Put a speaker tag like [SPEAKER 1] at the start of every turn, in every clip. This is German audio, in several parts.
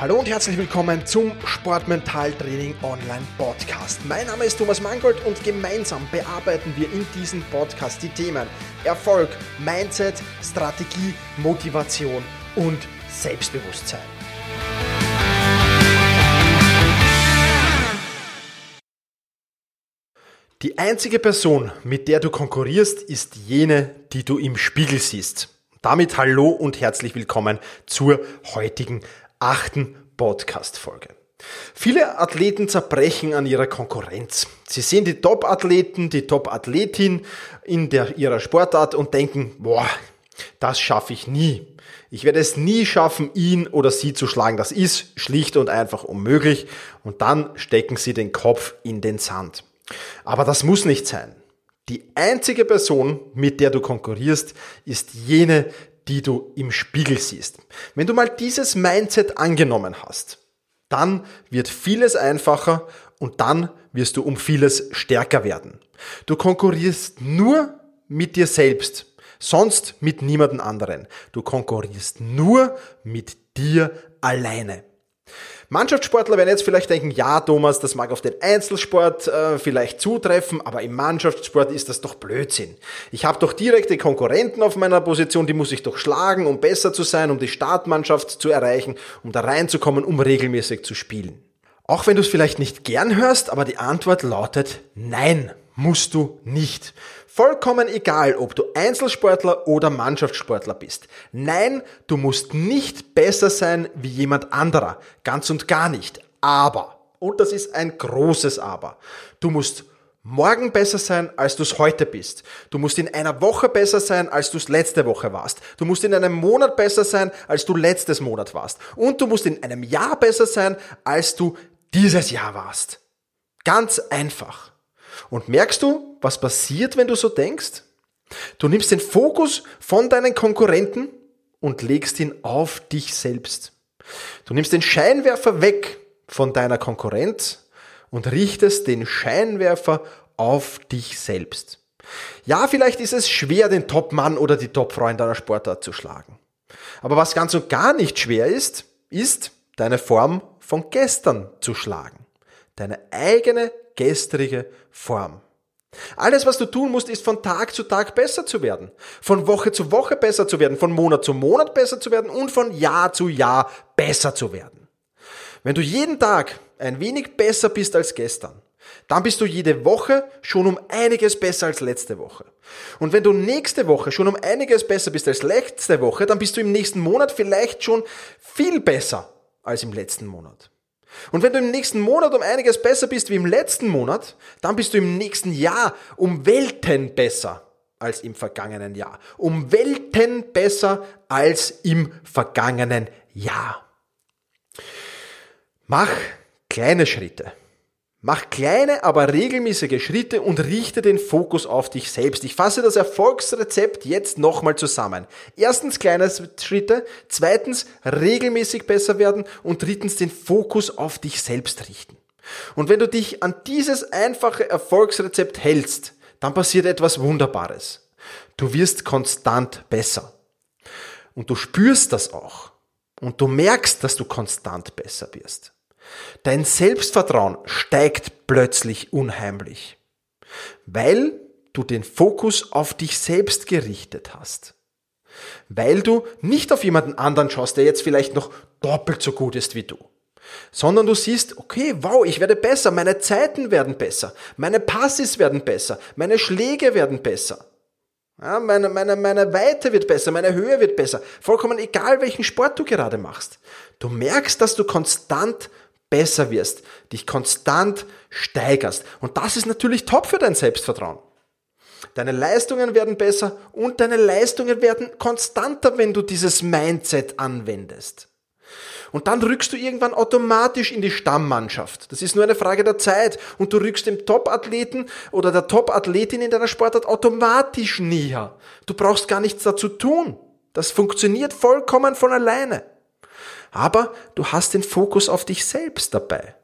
[SPEAKER 1] Hallo und herzlich willkommen zum Sportmentaltraining Online Podcast. Mein Name ist Thomas Mangold und gemeinsam bearbeiten wir in diesem Podcast die Themen Erfolg, Mindset, Strategie, Motivation und Selbstbewusstsein. Die einzige Person, mit der du konkurrierst, ist jene, die du im Spiegel siehst. Damit hallo und herzlich willkommen zur heutigen achten Podcast-Folge. Viele Athleten zerbrechen an ihrer Konkurrenz. Sie sehen die Top-Athleten, die Top-Athletin in der, ihrer Sportart und denken, boah, das schaffe ich nie. Ich werde es nie schaffen, ihn oder sie zu schlagen. Das ist schlicht und einfach unmöglich. Und dann stecken sie den Kopf in den Sand. Aber das muss nicht sein. Die einzige Person, mit der du konkurrierst, ist jene, die du im Spiegel siehst. Wenn du mal dieses Mindset angenommen hast, dann wird vieles einfacher und dann wirst du um vieles stärker werden. Du konkurrierst nur mit dir selbst, sonst mit niemandem anderen. Du konkurrierst nur mit dir alleine. Mannschaftssportler werden jetzt vielleicht denken, ja Thomas, das mag auf den Einzelsport äh, vielleicht zutreffen, aber im Mannschaftssport ist das doch Blödsinn. Ich habe doch direkte Konkurrenten auf meiner Position, die muss ich doch schlagen, um besser zu sein, um die Startmannschaft zu erreichen, um da reinzukommen, um regelmäßig zu spielen. Auch wenn du es vielleicht nicht gern hörst, aber die Antwort lautet nein, musst du nicht. Vollkommen egal, ob du Einzelsportler oder Mannschaftssportler bist. Nein, du musst nicht besser sein wie jemand anderer. Ganz und gar nicht. Aber, und das ist ein großes Aber, du musst morgen besser sein, als du es heute bist. Du musst in einer Woche besser sein, als du es letzte Woche warst. Du musst in einem Monat besser sein, als du letztes Monat warst. Und du musst in einem Jahr besser sein, als du dieses Jahr warst. Ganz einfach. Und merkst du, was passiert, wenn du so denkst? Du nimmst den Fokus von deinen Konkurrenten und legst ihn auf dich selbst. Du nimmst den Scheinwerfer weg von deiner Konkurrenz und richtest den Scheinwerfer auf dich selbst. Ja, vielleicht ist es schwer, den Top-Mann oder die Top-Frau in deiner Sportart zu schlagen. Aber was ganz und gar nicht schwer ist, ist, deine Form von gestern zu schlagen. Deine eigene gestrige Form. Alles, was du tun musst, ist von Tag zu Tag besser zu werden, von Woche zu Woche besser zu werden, von Monat zu Monat besser zu werden und von Jahr zu Jahr besser zu werden. Wenn du jeden Tag ein wenig besser bist als gestern, dann bist du jede Woche schon um einiges besser als letzte Woche. Und wenn du nächste Woche schon um einiges besser bist als letzte Woche, dann bist du im nächsten Monat vielleicht schon viel besser als im letzten Monat. Und wenn du im nächsten Monat um einiges besser bist wie im letzten Monat, dann bist du im nächsten Jahr um Welten besser als im vergangenen Jahr. Um Welten besser als im vergangenen Jahr. Mach kleine Schritte. Mach kleine, aber regelmäßige Schritte und richte den Fokus auf dich selbst. Ich fasse das Erfolgsrezept jetzt nochmal zusammen. Erstens kleine Schritte, zweitens regelmäßig besser werden und drittens den Fokus auf dich selbst richten. Und wenn du dich an dieses einfache Erfolgsrezept hältst, dann passiert etwas Wunderbares. Du wirst konstant besser. Und du spürst das auch. Und du merkst, dass du konstant besser wirst. Dein Selbstvertrauen steigt plötzlich unheimlich, weil du den Fokus auf dich selbst gerichtet hast. Weil du nicht auf jemanden anderen schaust, der jetzt vielleicht noch doppelt so gut ist wie du, sondern du siehst, okay, wow, ich werde besser, meine Zeiten werden besser, meine Passes werden besser, meine Schläge werden besser. Ja, meine, meine, meine Weite wird besser, meine Höhe wird besser. Vollkommen egal, welchen Sport du gerade machst. Du merkst, dass du konstant besser wirst, dich konstant steigerst. Und das ist natürlich top für dein Selbstvertrauen. Deine Leistungen werden besser und deine Leistungen werden konstanter, wenn du dieses Mindset anwendest. Und dann rückst du irgendwann automatisch in die Stammmannschaft. Das ist nur eine Frage der Zeit. Und du rückst dem Top-Athleten oder der Top-Athletin in deiner Sportart automatisch näher. Du brauchst gar nichts dazu tun. Das funktioniert vollkommen von alleine aber du hast den Fokus auf dich selbst dabei.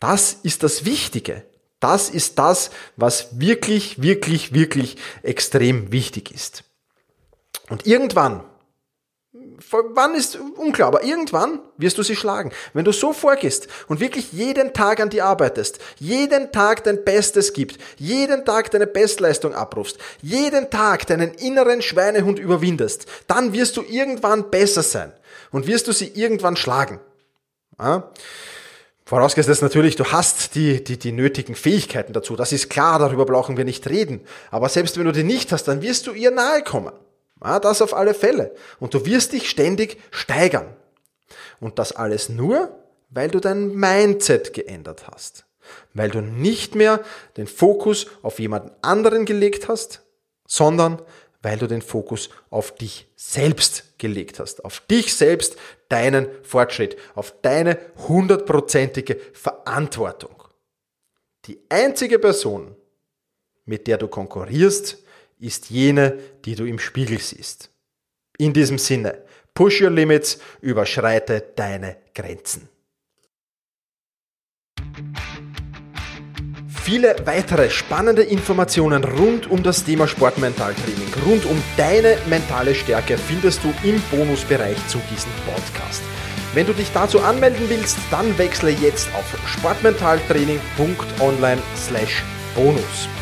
[SPEAKER 1] Das ist das Wichtige. Das ist das, was wirklich, wirklich, wirklich extrem wichtig ist. Und irgendwann, wann ist unklar, aber irgendwann wirst du sie schlagen. Wenn du so vorgehst und wirklich jeden Tag an die arbeitest, jeden Tag dein Bestes gibt, jeden Tag deine Bestleistung abrufst, jeden Tag deinen inneren Schweinehund überwindest, dann wirst du irgendwann besser sein und wirst du sie irgendwann schlagen. Ja? Vorausgesetzt natürlich, du hast die, die, die nötigen Fähigkeiten dazu. Das ist klar, darüber brauchen wir nicht reden. Aber selbst wenn du die nicht hast, dann wirst du ihr nahe kommen. Ja, das auf alle Fälle. Und du wirst dich ständig steigern. Und das alles nur, weil du dein Mindset geändert hast. Weil du nicht mehr den Fokus auf jemanden anderen gelegt hast, sondern weil du den Fokus auf dich selbst gelegt hast. Auf dich selbst, deinen Fortschritt, auf deine hundertprozentige Verantwortung. Die einzige Person, mit der du konkurrierst, ist jene, die du im Spiegel siehst. In diesem Sinne, push your limits, überschreite deine Grenzen. Viele weitere spannende Informationen rund um das Thema Sportmentaltraining, rund um deine mentale Stärke findest du im Bonusbereich zu diesem Podcast. Wenn du dich dazu anmelden willst, dann wechsle jetzt auf sportmentaltraining.online/bonus.